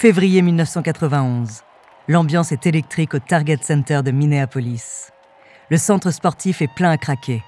Février 1991. L'ambiance est électrique au Target Center de Minneapolis. Le centre sportif est plein à craquer.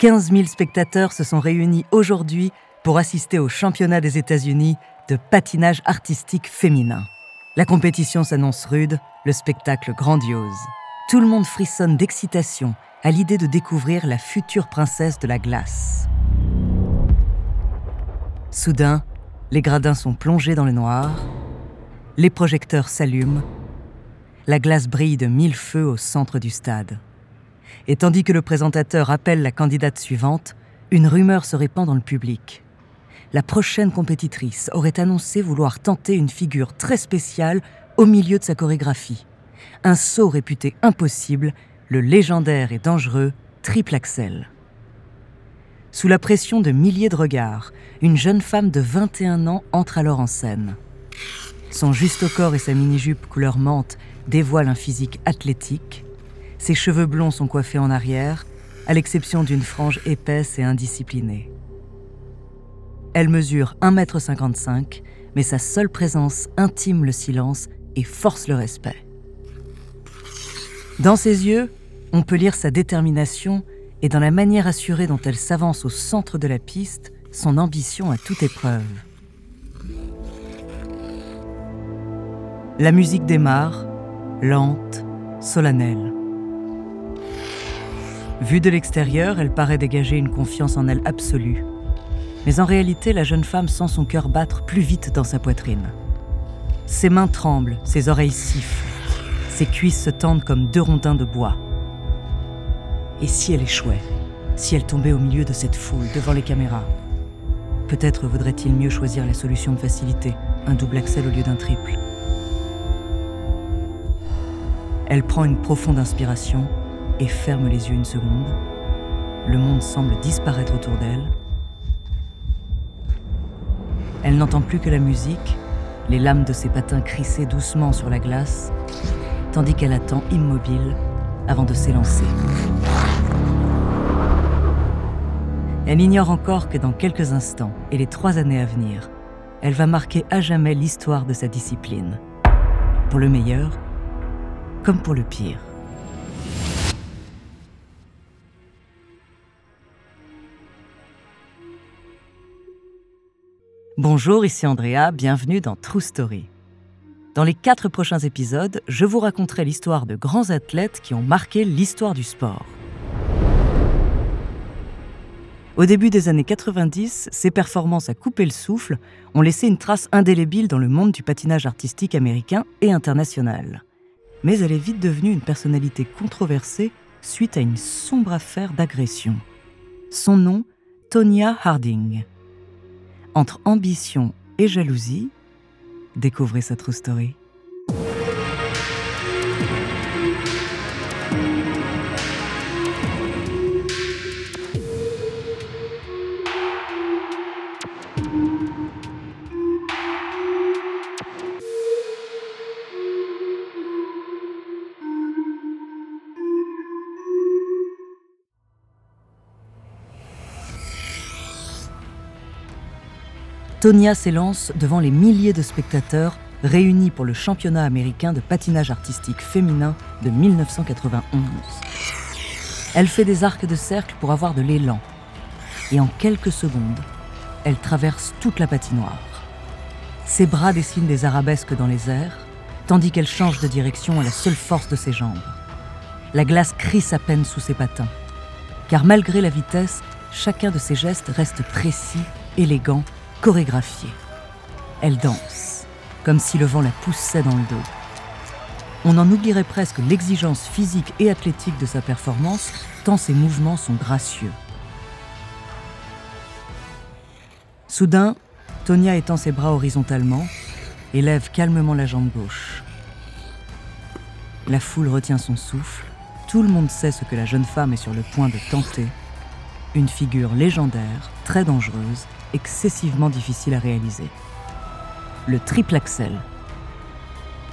15 000 spectateurs se sont réunis aujourd'hui pour assister au championnat des États-Unis de patinage artistique féminin. La compétition s'annonce rude, le spectacle grandiose. Tout le monde frissonne d'excitation à l'idée de découvrir la future princesse de la glace. Soudain, les gradins sont plongés dans le noir, les projecteurs s'allument, la glace brille de mille feux au centre du stade. Et tandis que le présentateur appelle la candidate suivante, une rumeur se répand dans le public. La prochaine compétitrice aurait annoncé vouloir tenter une figure très spéciale au milieu de sa chorégraphie. Un saut réputé impossible, le légendaire et dangereux triple axel. Sous la pression de milliers de regards, une jeune femme de 21 ans entre alors en scène. Son juste corps et sa mini-jupe couleur menthe dévoilent un physique athlétique. Ses cheveux blonds sont coiffés en arrière, à l'exception d'une frange épaisse et indisciplinée. Elle mesure 1,55 m, mais sa seule présence intime le silence et force le respect. Dans ses yeux, on peut lire sa détermination et dans la manière assurée dont elle s'avance au centre de la piste, son ambition à toute épreuve. La musique démarre, lente, solennelle. Vue de l'extérieur, elle paraît dégager une confiance en elle absolue. Mais en réalité, la jeune femme sent son cœur battre plus vite dans sa poitrine. Ses mains tremblent, ses oreilles sifflent, ses cuisses se tendent comme deux rondins de bois. Et si elle échouait Si elle tombait au milieu de cette foule, devant les caméras Peut-être vaudrait-il mieux choisir la solution de facilité, un double axel au lieu d'un triple. Elle prend une profonde inspiration et ferme les yeux une seconde. Le monde semble disparaître autour d'elle. Elle n'entend plus que la musique, les lames de ses patins crisser doucement sur la glace, tandis qu'elle attend immobile avant de s'élancer. Elle ignore encore que dans quelques instants et les trois années à venir, elle va marquer à jamais l'histoire de sa discipline. Pour le meilleur, comme pour le pire. Bonjour, ici Andrea, bienvenue dans True Story. Dans les quatre prochains épisodes, je vous raconterai l'histoire de grands athlètes qui ont marqué l'histoire du sport. Au début des années 90, ses performances à couper le souffle ont laissé une trace indélébile dans le monde du patinage artistique américain et international. Mais elle est vite devenue une personnalité controversée suite à une sombre affaire d'agression. Son nom, Tonya Harding. Entre ambition et jalousie, découvrez sa true story. Tonya s'élance devant les milliers de spectateurs réunies pour le championnat américain de patinage artistique féminin de 1991. Elle fait des arcs de cercle pour avoir de l'élan. Et en quelques secondes, elle traverse toute la patinoire. Ses bras dessinent des arabesques dans les airs, tandis qu'elle change de direction à la seule force de ses jambes. La glace crisse à peine sous ses patins. Car malgré la vitesse, chacun de ses gestes reste précis, élégant, chorégraphié. Elle danse, comme si le vent la poussait dans le dos. On en oublierait presque l'exigence physique et athlétique de sa performance, tant ses mouvements sont gracieux. Soudain, Tonia étend ses bras horizontalement et lève calmement la jambe gauche. La foule retient son souffle. Tout le monde sait ce que la jeune femme est sur le point de tenter. Une figure légendaire, très dangereuse, excessivement difficile à réaliser. Le triple axel.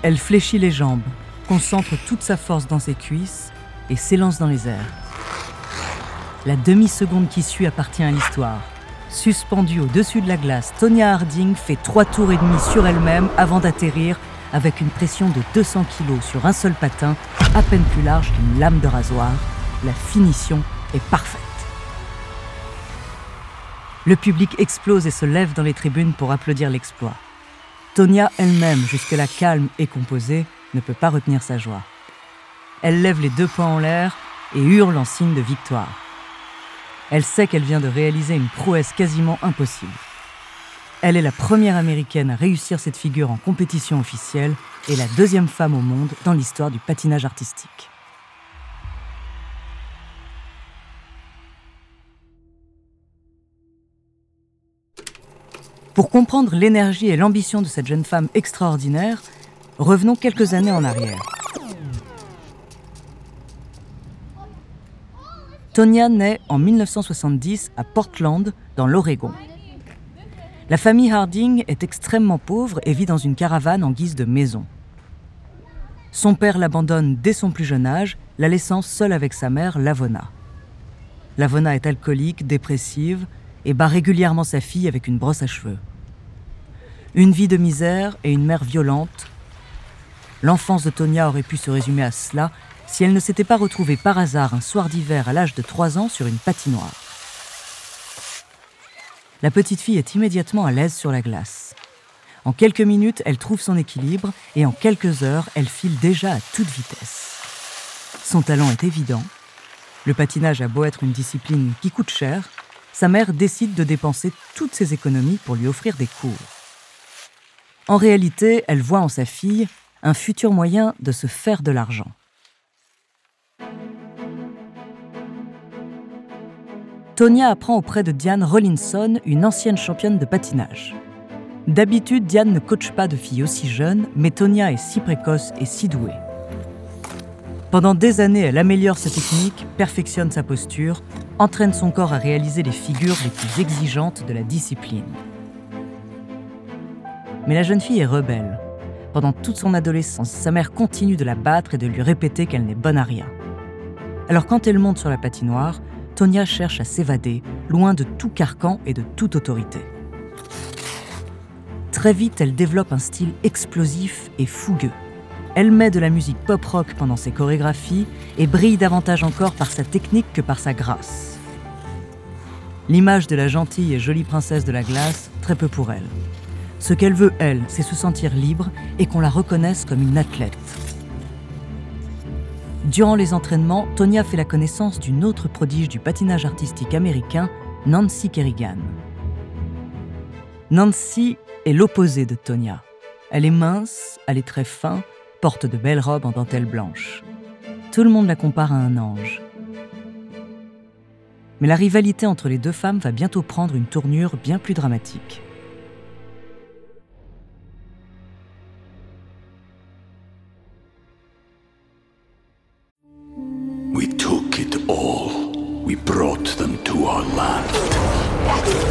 Elle fléchit les jambes, concentre toute sa force dans ses cuisses et s'élance dans les airs. La demi-seconde qui suit appartient à l'histoire. Suspendue au-dessus de la glace, Tonya Harding fait trois tours et demi sur elle-même avant d'atterrir avec une pression de 200 kg sur un seul patin, à peine plus large qu'une lame de rasoir. La finition est parfaite. Le public explose et se lève dans les tribunes pour applaudir l'exploit. Tonya elle-même, jusque-là calme et composée, ne peut pas retenir sa joie. Elle lève les deux poings en l'air et hurle en signe de victoire. Elle sait qu'elle vient de réaliser une prouesse quasiment impossible. Elle est la première américaine à réussir cette figure en compétition officielle et la deuxième femme au monde dans l'histoire du patinage artistique. Pour comprendre l'énergie et l'ambition de cette jeune femme extraordinaire, revenons quelques années en arrière. Tonya naît en 1970 à Portland, dans l'Oregon. La famille Harding est extrêmement pauvre et vit dans une caravane en guise de maison. Son père l'abandonne dès son plus jeune âge, la laissant seule avec sa mère, Lavona. Lavona est alcoolique, dépressive et bat régulièrement sa fille avec une brosse à cheveux. Une vie de misère et une mère violente. L'enfance de Tonya aurait pu se résumer à cela si elle ne s'était pas retrouvée par hasard un soir d'hiver à l'âge de 3 ans sur une patinoire. La petite fille est immédiatement à l'aise sur la glace. En quelques minutes, elle trouve son équilibre et en quelques heures, elle file déjà à toute vitesse. Son talent est évident. Le patinage a beau être une discipline qui coûte cher, sa mère décide de dépenser toutes ses économies pour lui offrir des cours. En réalité, elle voit en sa fille un futur moyen de se faire de l'argent. Tonya apprend auprès de Diane Rollinson, une ancienne championne de patinage. D'habitude, Diane ne coache pas de filles aussi jeunes, mais Tonya est si précoce et si douée. Pendant des années, elle améliore sa technique, perfectionne sa posture, entraîne son corps à réaliser les figures les plus exigeantes de la discipline. Mais la jeune fille est rebelle. Pendant toute son adolescence, sa mère continue de la battre et de lui répéter qu'elle n'est bonne à rien. Alors quand elle monte sur la patinoire, Tonya cherche à s'évader, loin de tout carcan et de toute autorité. Très vite, elle développe un style explosif et fougueux. Elle met de la musique pop-rock pendant ses chorégraphies et brille davantage encore par sa technique que par sa grâce. L'image de la gentille et jolie princesse de la glace, très peu pour elle. Ce qu'elle veut, elle, c'est se sentir libre et qu'on la reconnaisse comme une athlète. Durant les entraînements, Tonya fait la connaissance d'une autre prodige du patinage artistique américain, Nancy Kerrigan. Nancy est l'opposé de Tonya. Elle est mince, elle est très fin, porte de belles robes en dentelle blanche. Tout le monde la compare à un ange. Mais la rivalité entre les deux femmes va bientôt prendre une tournure bien plus dramatique.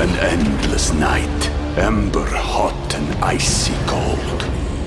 An endless night, ember hot and icy cold.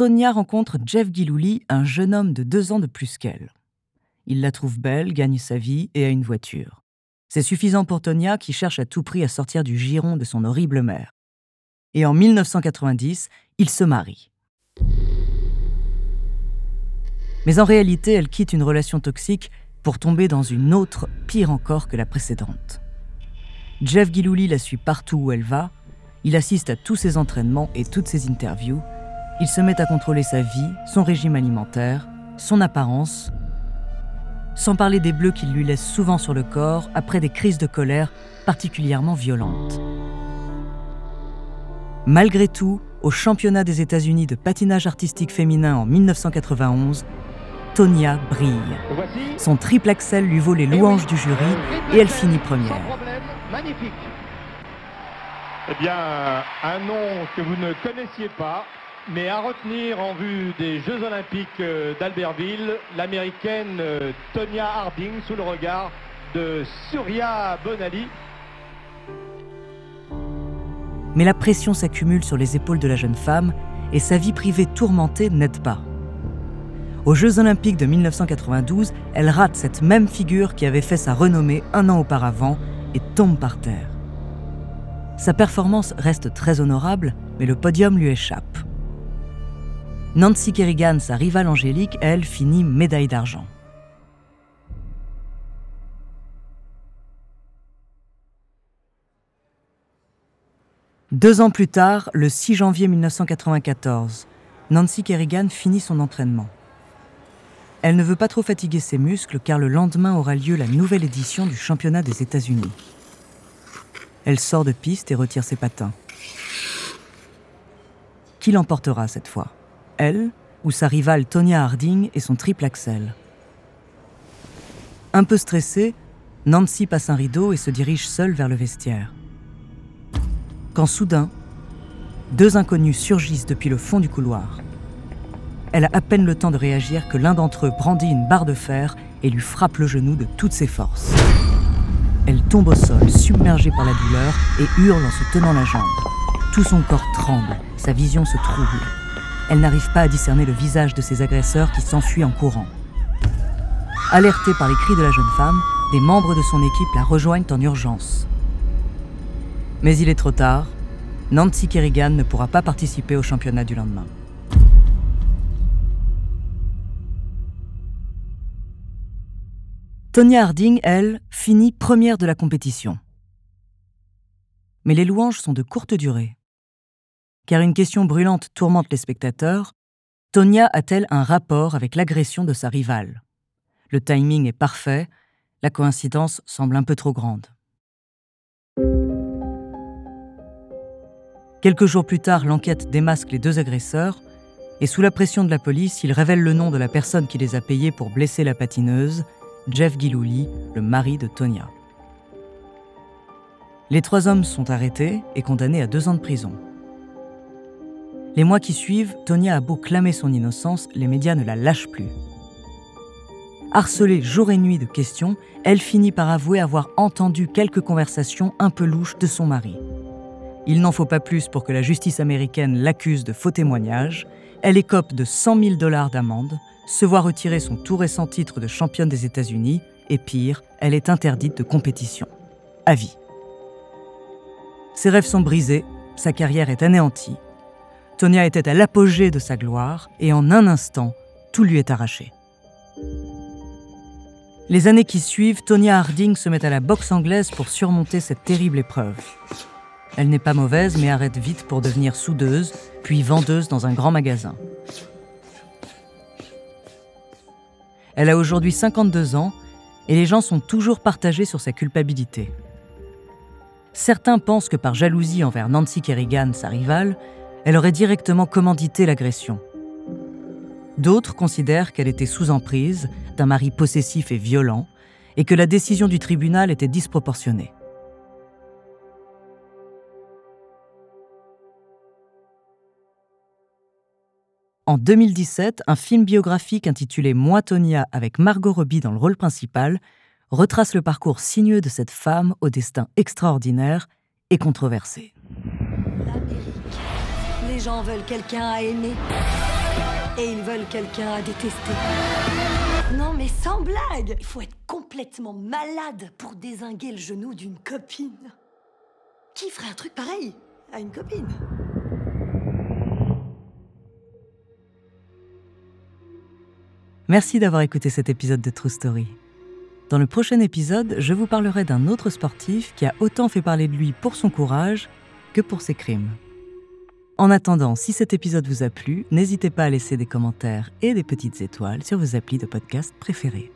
Tonya rencontre Jeff Gilouli, un jeune homme de deux ans de plus qu'elle. Il la trouve belle, gagne sa vie et a une voiture. C'est suffisant pour Tonya qui cherche à tout prix à sortir du giron de son horrible mère. Et en 1990, ils se marient. Mais en réalité, elle quitte une relation toxique pour tomber dans une autre, pire encore que la précédente. Jeff Gilouli la suit partout où elle va, il assiste à tous ses entraînements et toutes ses interviews, il se met à contrôler sa vie, son régime alimentaire, son apparence, sans parler des bleus qu'il lui laisse souvent sur le corps après des crises de colère particulièrement violentes. Malgré tout, au championnat des États-Unis de patinage artistique féminin en 1991, Tonya brille. Son triple axel lui vaut les louanges du jury et elle finit première. Magnifique. Eh bien, un nom que vous ne connaissiez pas, mais à retenir en vue des Jeux Olympiques euh, d'Albertville, l'américaine euh, Tonya Harding sous le regard de Surya Bonali. Mais la pression s'accumule sur les épaules de la jeune femme et sa vie privée tourmentée n'aide pas. Aux Jeux olympiques de 1992, elle rate cette même figure qui avait fait sa renommée un an auparavant et tombe par terre. Sa performance reste très honorable, mais le podium lui échappe. Nancy Kerrigan, sa rivale Angélique, elle, finit médaille d'argent. Deux ans plus tard, le 6 janvier 1994, Nancy Kerrigan finit son entraînement. Elle ne veut pas trop fatiguer ses muscles car le lendemain aura lieu la nouvelle édition du championnat des États-Unis. Elle sort de piste et retire ses patins. Qui l'emportera cette fois? Elle ou sa rivale Tonya Harding et son triple axel Un peu stressée, Nancy passe un rideau et se dirige seule vers le vestiaire. Quand soudain, deux inconnus surgissent depuis le fond du couloir. Elle a à peine le temps de réagir que l'un d'entre eux brandit une barre de fer et lui frappe le genou de toutes ses forces. Elle tombe au sol, submergée par la douleur, et hurle en se tenant la jambe. Tout son corps tremble, sa vision se trouble. Elle n'arrive pas à discerner le visage de ses agresseurs qui s'enfuient en courant. Alertée par les cris de la jeune femme, des membres de son équipe la rejoignent en urgence. Mais il est trop tard. Nancy Kerrigan ne pourra pas participer au championnat du lendemain. Tonya Harding, elle, finit première de la compétition. Mais les louanges sont de courte durée. Car une question brûlante tourmente les spectateurs. Tonya a-t-elle un rapport avec l'agression de sa rivale? Le timing est parfait, la coïncidence semble un peu trop grande. Quelques jours plus tard, l'enquête démasque les deux agresseurs, et sous la pression de la police, il révèle le nom de la personne qui les a payés pour blesser la patineuse, Jeff Gilouli, le mari de Tonya. Les trois hommes sont arrêtés et condamnés à deux ans de prison. Les mois qui suivent, Tonya a beau clamer son innocence, les médias ne la lâchent plus. Harcelée jour et nuit de questions, elle finit par avouer avoir entendu quelques conversations un peu louches de son mari. Il n'en faut pas plus pour que la justice américaine l'accuse de faux témoignages. Elle écope de 100 000 dollars d'amende, se voit retirer son tout récent titre de championne des États-Unis, et pire, elle est interdite de compétition. À vie. Ses rêves sont brisés, sa carrière est anéantie. Tonya était à l'apogée de sa gloire, et en un instant, tout lui est arraché. Les années qui suivent, Tonya Harding se met à la boxe anglaise pour surmonter cette terrible épreuve. Elle n'est pas mauvaise, mais arrête vite pour devenir soudeuse, puis vendeuse dans un grand magasin. Elle a aujourd'hui 52 ans et les gens sont toujours partagés sur sa culpabilité. Certains pensent que par jalousie envers Nancy Kerrigan, sa rivale, elle aurait directement commandité l'agression. D'autres considèrent qu'elle était sous emprise d'un mari possessif et violent et que la décision du tribunal était disproportionnée. En 2017, un film biographique intitulé Moi Tonia avec Margot Robbie dans le rôle principal retrace le parcours sinueux de cette femme au destin extraordinaire et controversé. Les gens veulent quelqu'un à aimer. Et ils veulent quelqu'un à détester. Non mais sans blague Il faut être complètement malade pour désinguer le genou d'une copine. Qui ferait un truc pareil à une copine? Merci d'avoir écouté cet épisode de True Story. Dans le prochain épisode, je vous parlerai d'un autre sportif qui a autant fait parler de lui pour son courage que pour ses crimes. En attendant, si cet épisode vous a plu, n'hésitez pas à laisser des commentaires et des petites étoiles sur vos applis de podcast préférés.